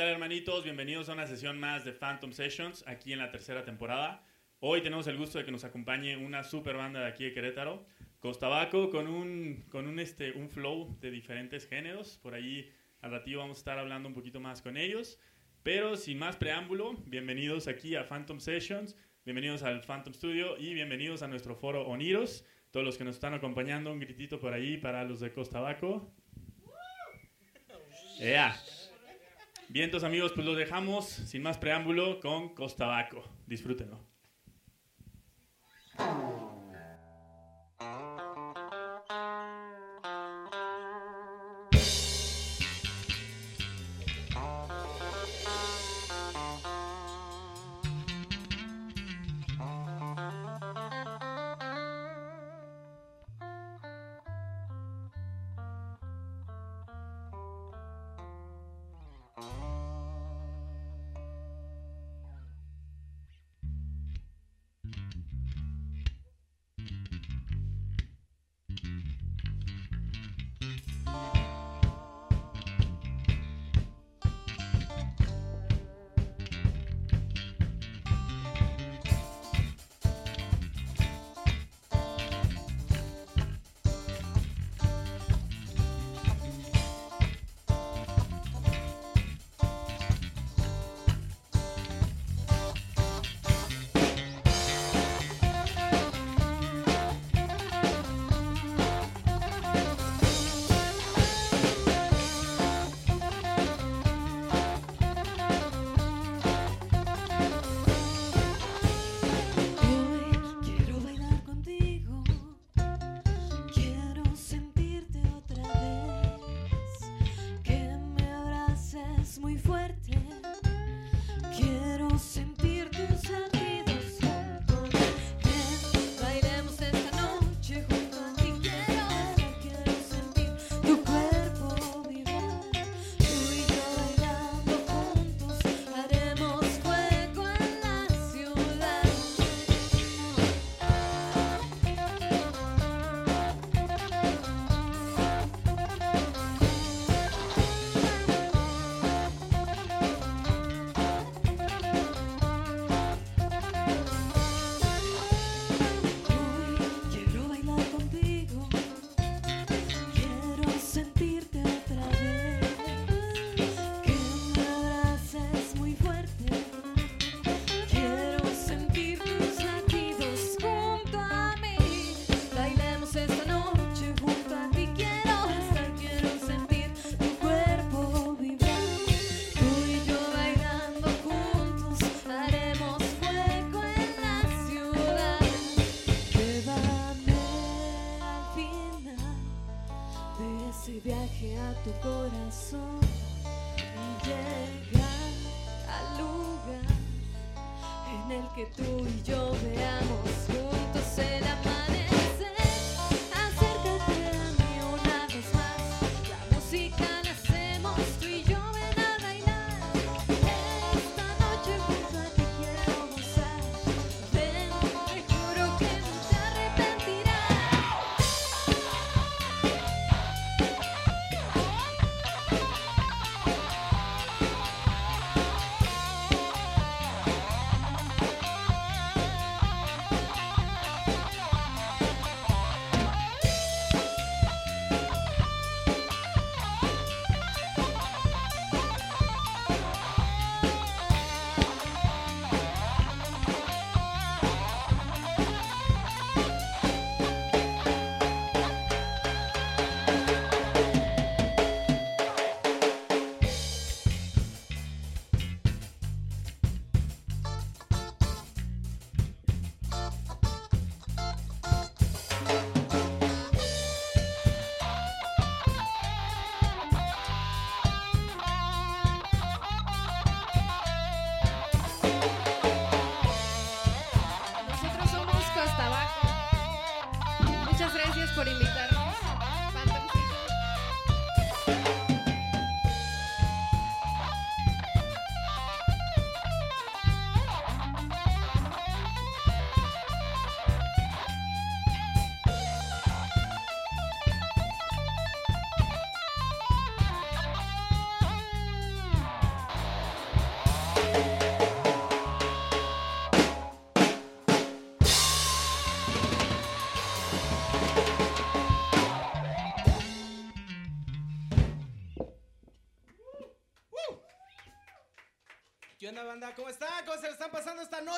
¿Qué tal hermanitos? Bienvenidos a una sesión más de Phantom Sessions aquí en la tercera temporada. Hoy tenemos el gusto de que nos acompañe una super banda de aquí de Querétaro, Costabaco, con un, con un, este, un flow de diferentes géneros. Por ahí al ratito vamos a estar hablando un poquito más con ellos. Pero sin más preámbulo, bienvenidos aquí a Phantom Sessions, bienvenidos al Phantom Studio y bienvenidos a nuestro foro Oniros. Todos los que nos están acompañando, un gritito por ahí para los de Costabaco. Yeah. Bien, amigos, pues los dejamos sin más preámbulo con Costabaco. Disfrútenlo.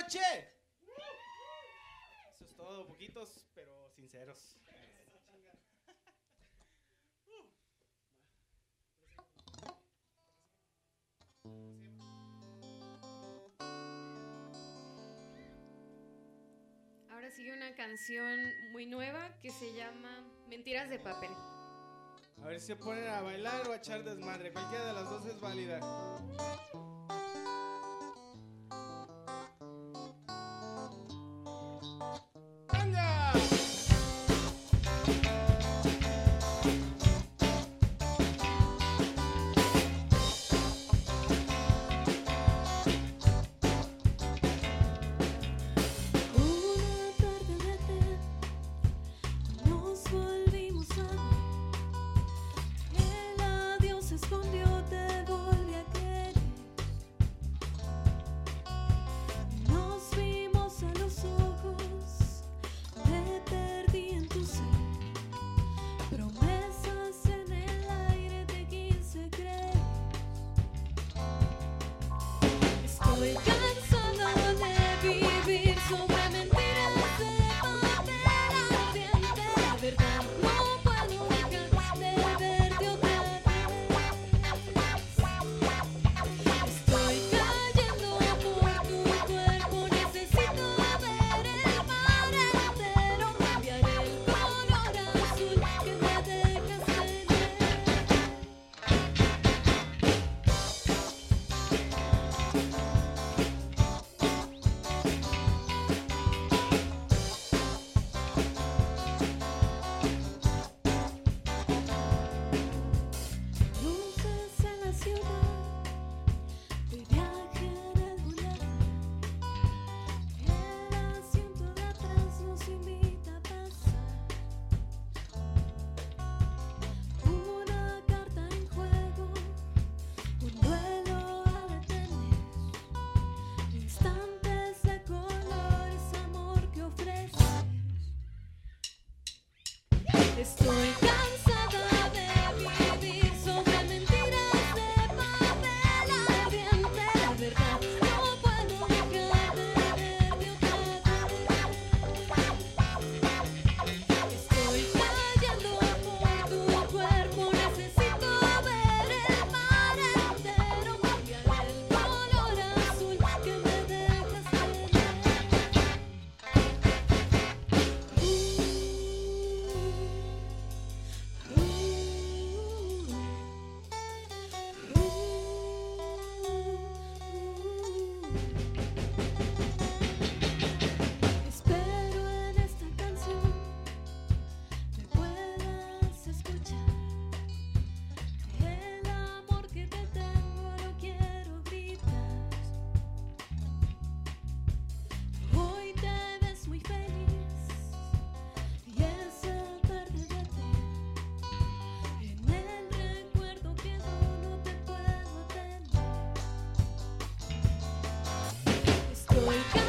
noche. Eso es todo, poquitos, pero sinceros. Ahora sigue una canción muy nueva que se llama Mentiras de papel. A ver si se ponen a bailar o a echar desmadre. Cualquiera de las dos es válida. this story. we go.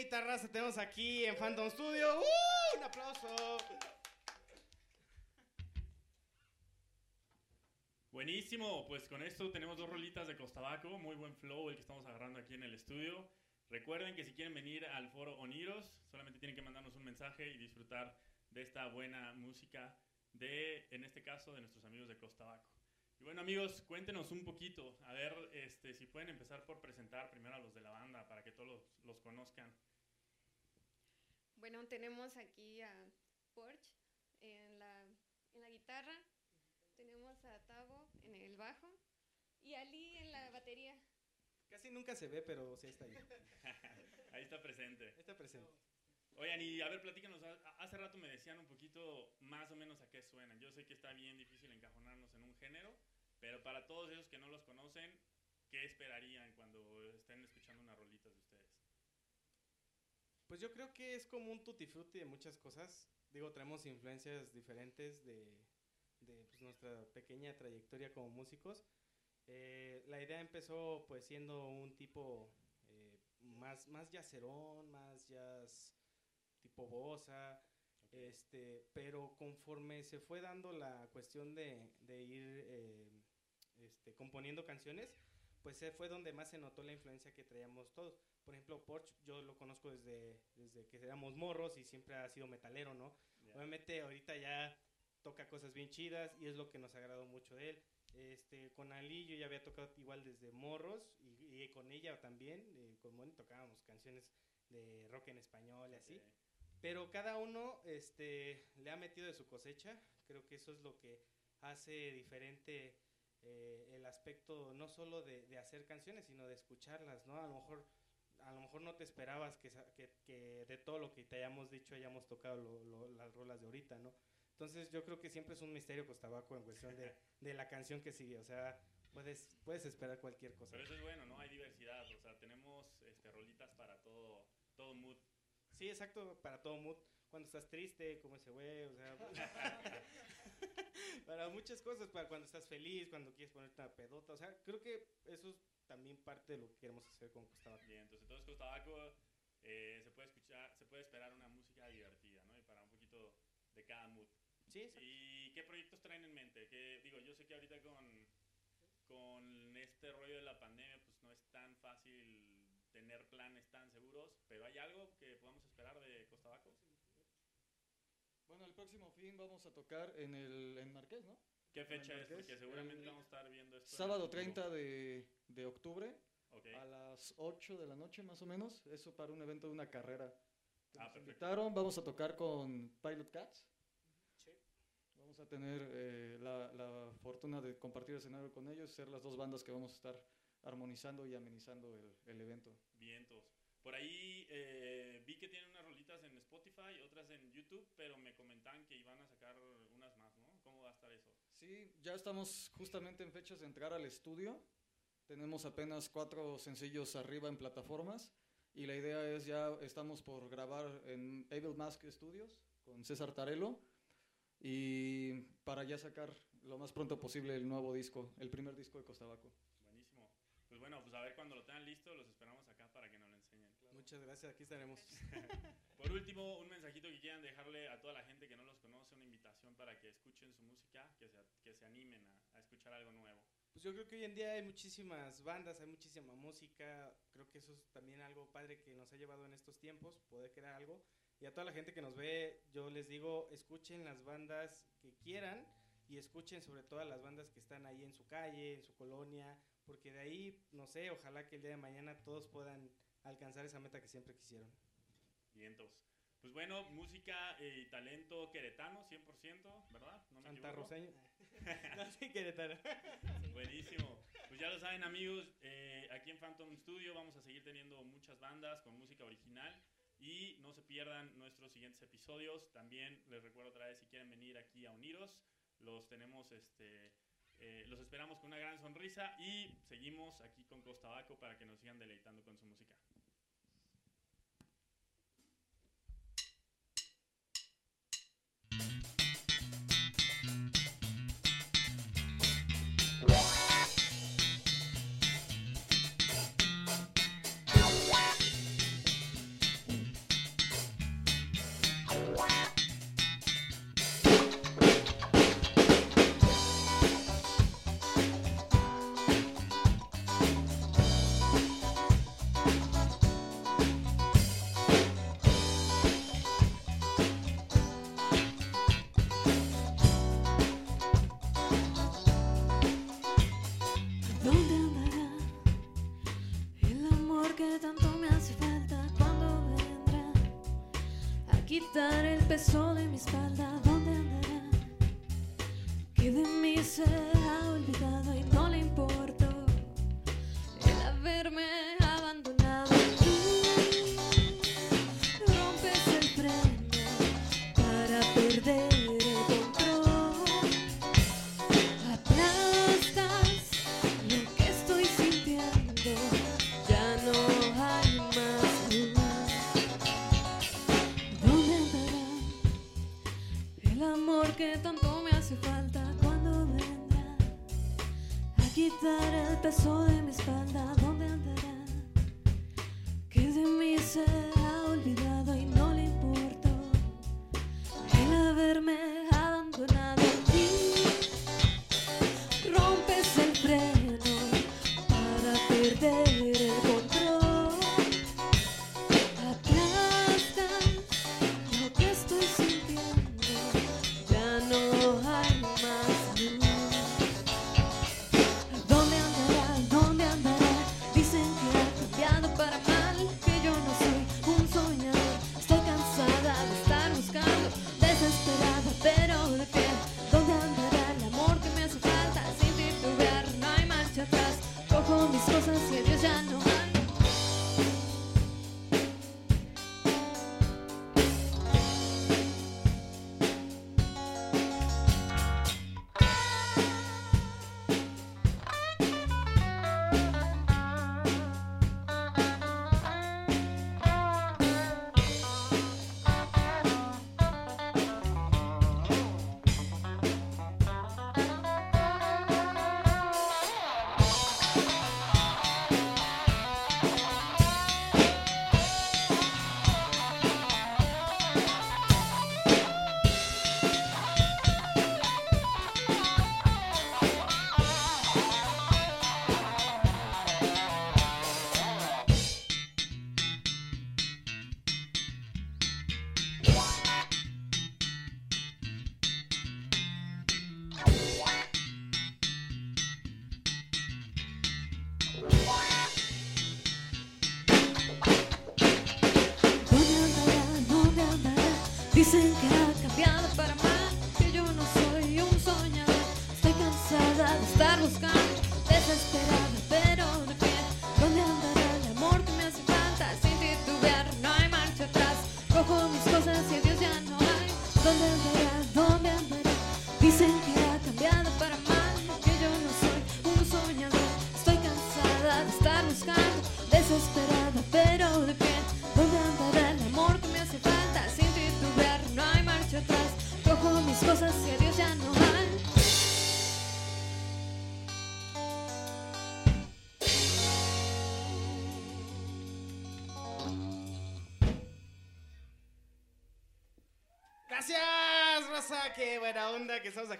Bonita raza tenemos aquí en Phantom Studio. ¡Uh! Un aplauso. Buenísimo, pues con esto tenemos dos rolitas de Costabaco, muy buen flow el que estamos agarrando aquí en el estudio. Recuerden que si quieren venir al foro Oniros, solamente tienen que mandarnos un mensaje y disfrutar de esta buena música de, en este caso, de nuestros amigos de Costabaco. Y bueno amigos, cuéntenos un poquito, a ver este, si pueden empezar por presentar primero a los de la banda para que todos los, los conozcan. Bueno, tenemos aquí a Porch en la, en la guitarra, tenemos a Tavo en el bajo y a Lee en la batería. Casi nunca se ve, pero sí está ahí. Ahí está presente. Está presente. Oigan, y a ver, platícanos, hace rato me decían un poquito más o menos a qué suenan. Yo sé que está bien difícil encajonarnos en un género, pero para todos esos que no los conocen, ¿qué esperarían cuando estén escuchando unas rolitas de ustedes? Pues yo creo que es como un tutti frutti de muchas cosas. Digo, traemos influencias diferentes de, de, pues, nuestra pequeña trayectoria como músicos. Eh, la idea empezó pues siendo un tipo eh, más, más yacerón, más jazz tipo este, pero conforme se fue dando la cuestión de, de ir eh, este, componiendo canciones, pues fue donde más se notó la influencia que traíamos todos. Por ejemplo, Porch, yo lo conozco desde, desde que éramos morros y siempre ha sido metalero, ¿no? Obviamente ahorita ya toca cosas bien chidas y es lo que nos agradó mucho de él. Este, con Ali yo ya había tocado igual desde morros y, y con ella también, eh, con Moni tocábamos canciones de rock en español y así. Pero cada uno este, le ha metido de su cosecha. Creo que eso es lo que hace diferente eh, el aspecto no solo de, de hacer canciones, sino de escucharlas, ¿no? A lo mejor, a lo mejor no te esperabas que, que, que de todo lo que te hayamos dicho hayamos tocado lo- lo- las rolas de ahorita, ¿no? Entonces yo creo que siempre es un misterio Costabaco en cuestión de, de la canción que sigue. O sea, puedes, puedes esperar cualquier cosa. Pero eso es bueno, ¿no? Hay diversidad, o sea, tenemos este, rolitas para todo, todo mood. Sí, exacto, para todo mood. Cuando estás triste, como ese güey, o sea. para muchas cosas, para cuando estás feliz, cuando quieres ponerte una pedota. O sea, creo que eso es también parte de lo que queremos hacer con Costa Baco. Bien, entonces entonces Costabaco eh, se puede escuchar, se puede esperar una música divertida, ¿no? Y para un poquito de cada mood. Sí, exacto. ¿Y qué proyectos traen en mente? Que, digo, yo sé que ahorita con, con este rollo de la pandemia, pues no es tan fácil tener planes tan seguros, pero ¿hay algo que podamos esperar de Costabaco? Bueno, el próximo fin vamos a tocar en el en Marqués, ¿no? ¿Qué fecha es? Porque seguramente el vamos a estar viendo esto. Sábado futuro. 30 de, de octubre Ok. a las 8 de la noche más o menos. Eso para un evento de una carrera. Ah, nos perfecto. invitaron, vamos a tocar con Pilot Cats. Sí. Vamos a tener eh, la, la fortuna de compartir escenario con ellos, ser las dos bandas que vamos a estar armonizando y amenizando el, el evento. Vientos. Por ahí eh, vi que tienen unas rolitas en Spotify, otras en YouTube, pero me comentaban que iban a sacar unas más, ¿no? ¿Cómo va a estar eso? Sí, ya estamos justamente en fechas de entrar al estudio. Tenemos apenas cuatro sencillos arriba en plataformas y la idea es ya estamos por grabar en Evil Mask Studios con César Tarelo y para ya sacar lo más pronto posible el nuevo disco, el primer disco de Costabaco. Bueno, pues a ver cuando lo tengan listo, los esperamos acá para que nos lo enseñen. Muchas gracias, aquí estaremos. Por último, un mensajito que quieran dejarle a toda la gente que no los conoce, una invitación para que escuchen su música, que se, que se animen a, a escuchar algo nuevo. Pues yo creo que hoy en día hay muchísimas bandas, hay muchísima música. Creo que eso es también algo padre que nos ha llevado en estos tiempos, poder crear algo. Y a toda la gente que nos ve, yo les digo, escuchen las bandas que quieran y escuchen sobre todo a las bandas que están ahí en su calle, en su colonia, porque de ahí, no sé, ojalá que el día de mañana todos puedan alcanzar esa meta que siempre quisieron. Vientos. Pues bueno, música eh, y talento queretano, 100%, ¿verdad? No me Santa. Roseño. no, sí, Querétaro. Buenísimo. Pues ya lo saben amigos, eh, aquí en Phantom Studio vamos a seguir teniendo muchas bandas con música original y no se pierdan nuestros siguientes episodios. También les recuerdo otra vez si quieren venir aquí a Uniros, los tenemos, este, eh, los esperamos con una gran sonrisa y seguimos aquí con Costabaco para que nos sigan deleitando con su música.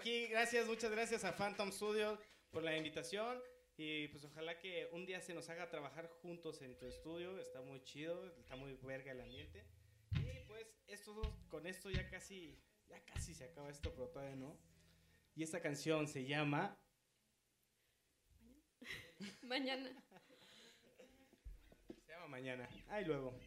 aquí. Gracias, muchas gracias a Phantom Studios por la invitación. Y pues ojalá que un día se nos haga trabajar juntos en tu estudio. Está muy chido, está muy verga el ambiente. Y pues esto, con esto ya casi, ya casi se acaba esto, pero todavía no. Y esta canción se llama... Mañana. se llama Mañana. Ahí luego.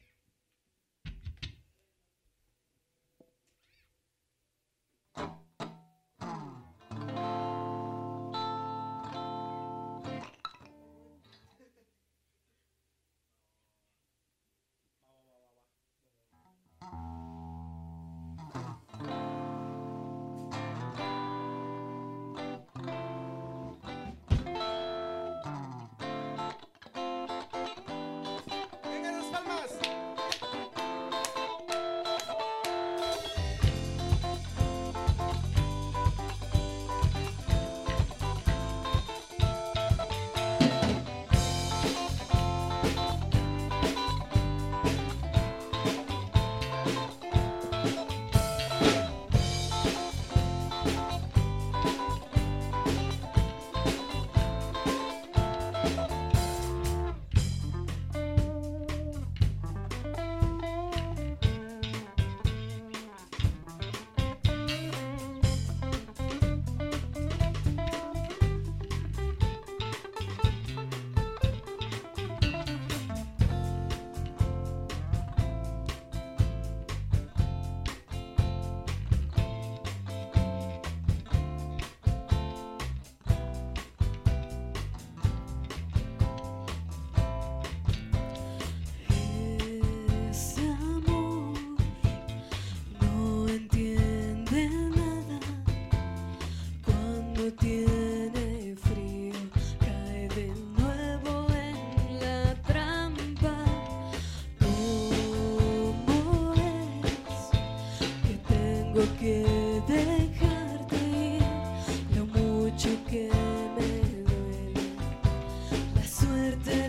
tenerte.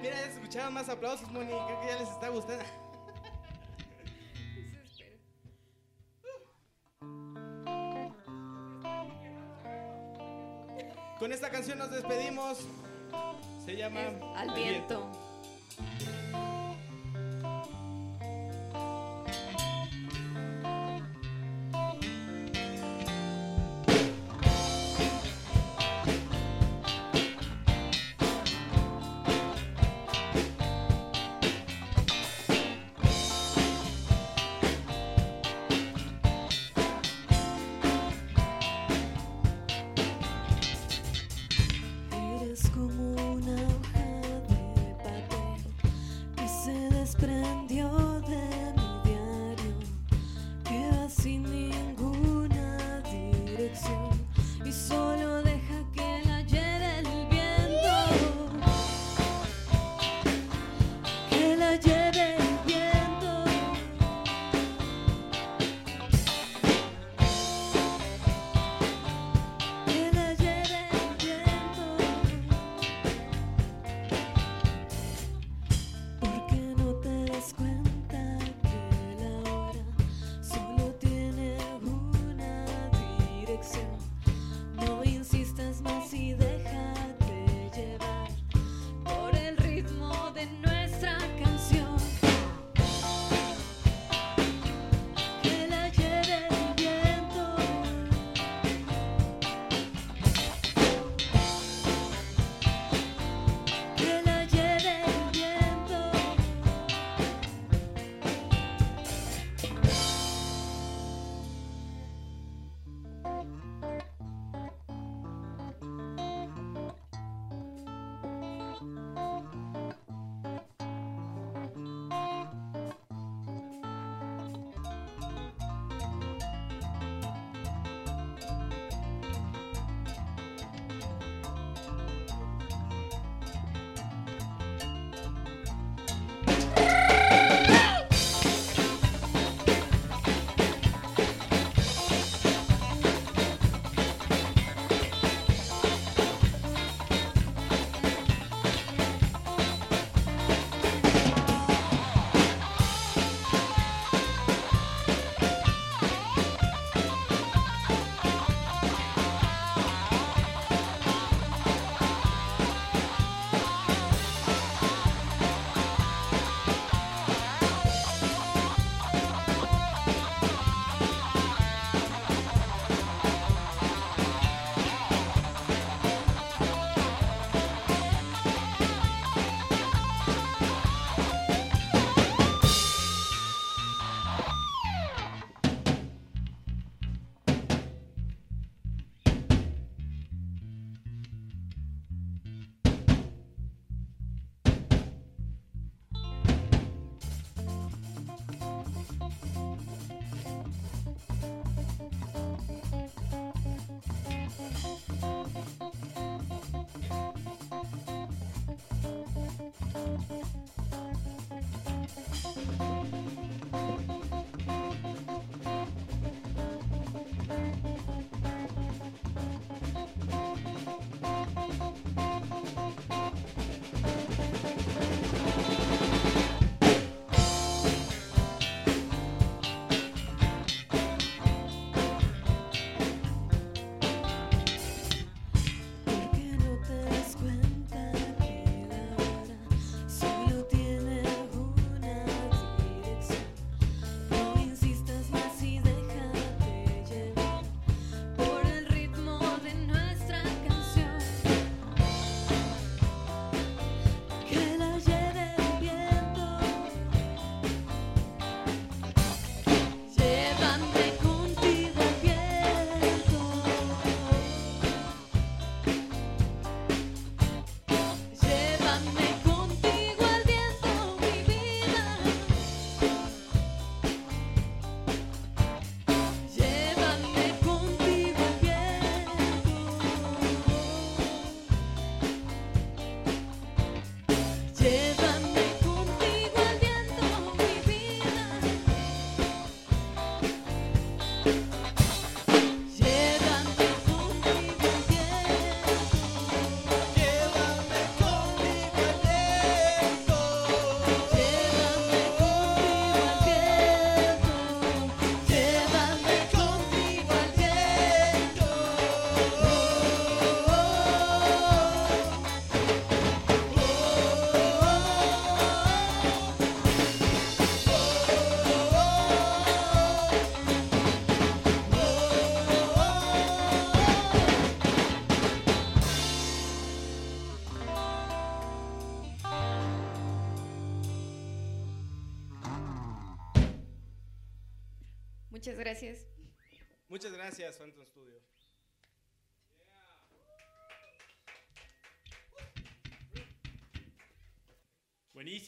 Mira, ya se escuchaban más aplausos, Moni. Creo que ya les está gustando. Con esta canción nos despedimos. Se llama Al viento.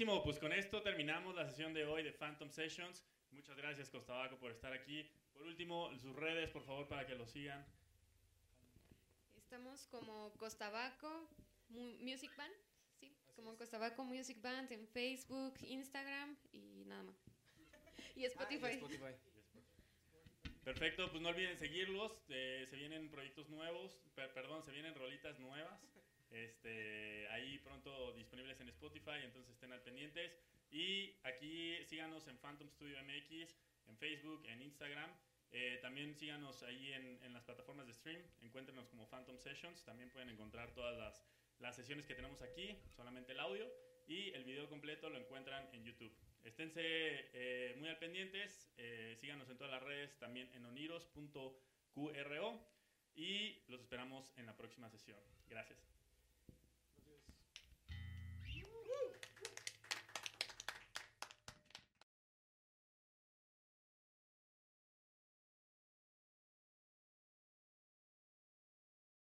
Buenísimo, pues con esto terminamos la sesión de hoy de Phantom Sessions. Muchas gracias Costabaco por estar aquí. Por último, sus redes, por favor, para que lo sigan. Estamos como Costabaco Mu- Music Band, sí, como Costabaco Music Band en Facebook, Instagram y nada más. Y Ah, y Spotify. Spotify. Perfecto, pues no olviden seguirlos. eh, se vienen proyectos nuevos, per- perdón, se vienen rolitas nuevas. Este, ahí pronto disponibles en Spotify, entonces estén al pendientes. Y aquí síganos en Phantom Studio MX, en Facebook, en Instagram. Eh, también síganos ahí en, las plataformas de stream. Encuéntrenos como Phantom Sessions. También pueden encontrar todas las, las sesiones que tenemos aquí, solamente el audio. Y el video completo lo encuentran en YouTube. Esténse eh, muy al pendientes. eh, síganos en todas las redes, también en oniros.qro. Y los esperamos en la próxima sesión. Gracias.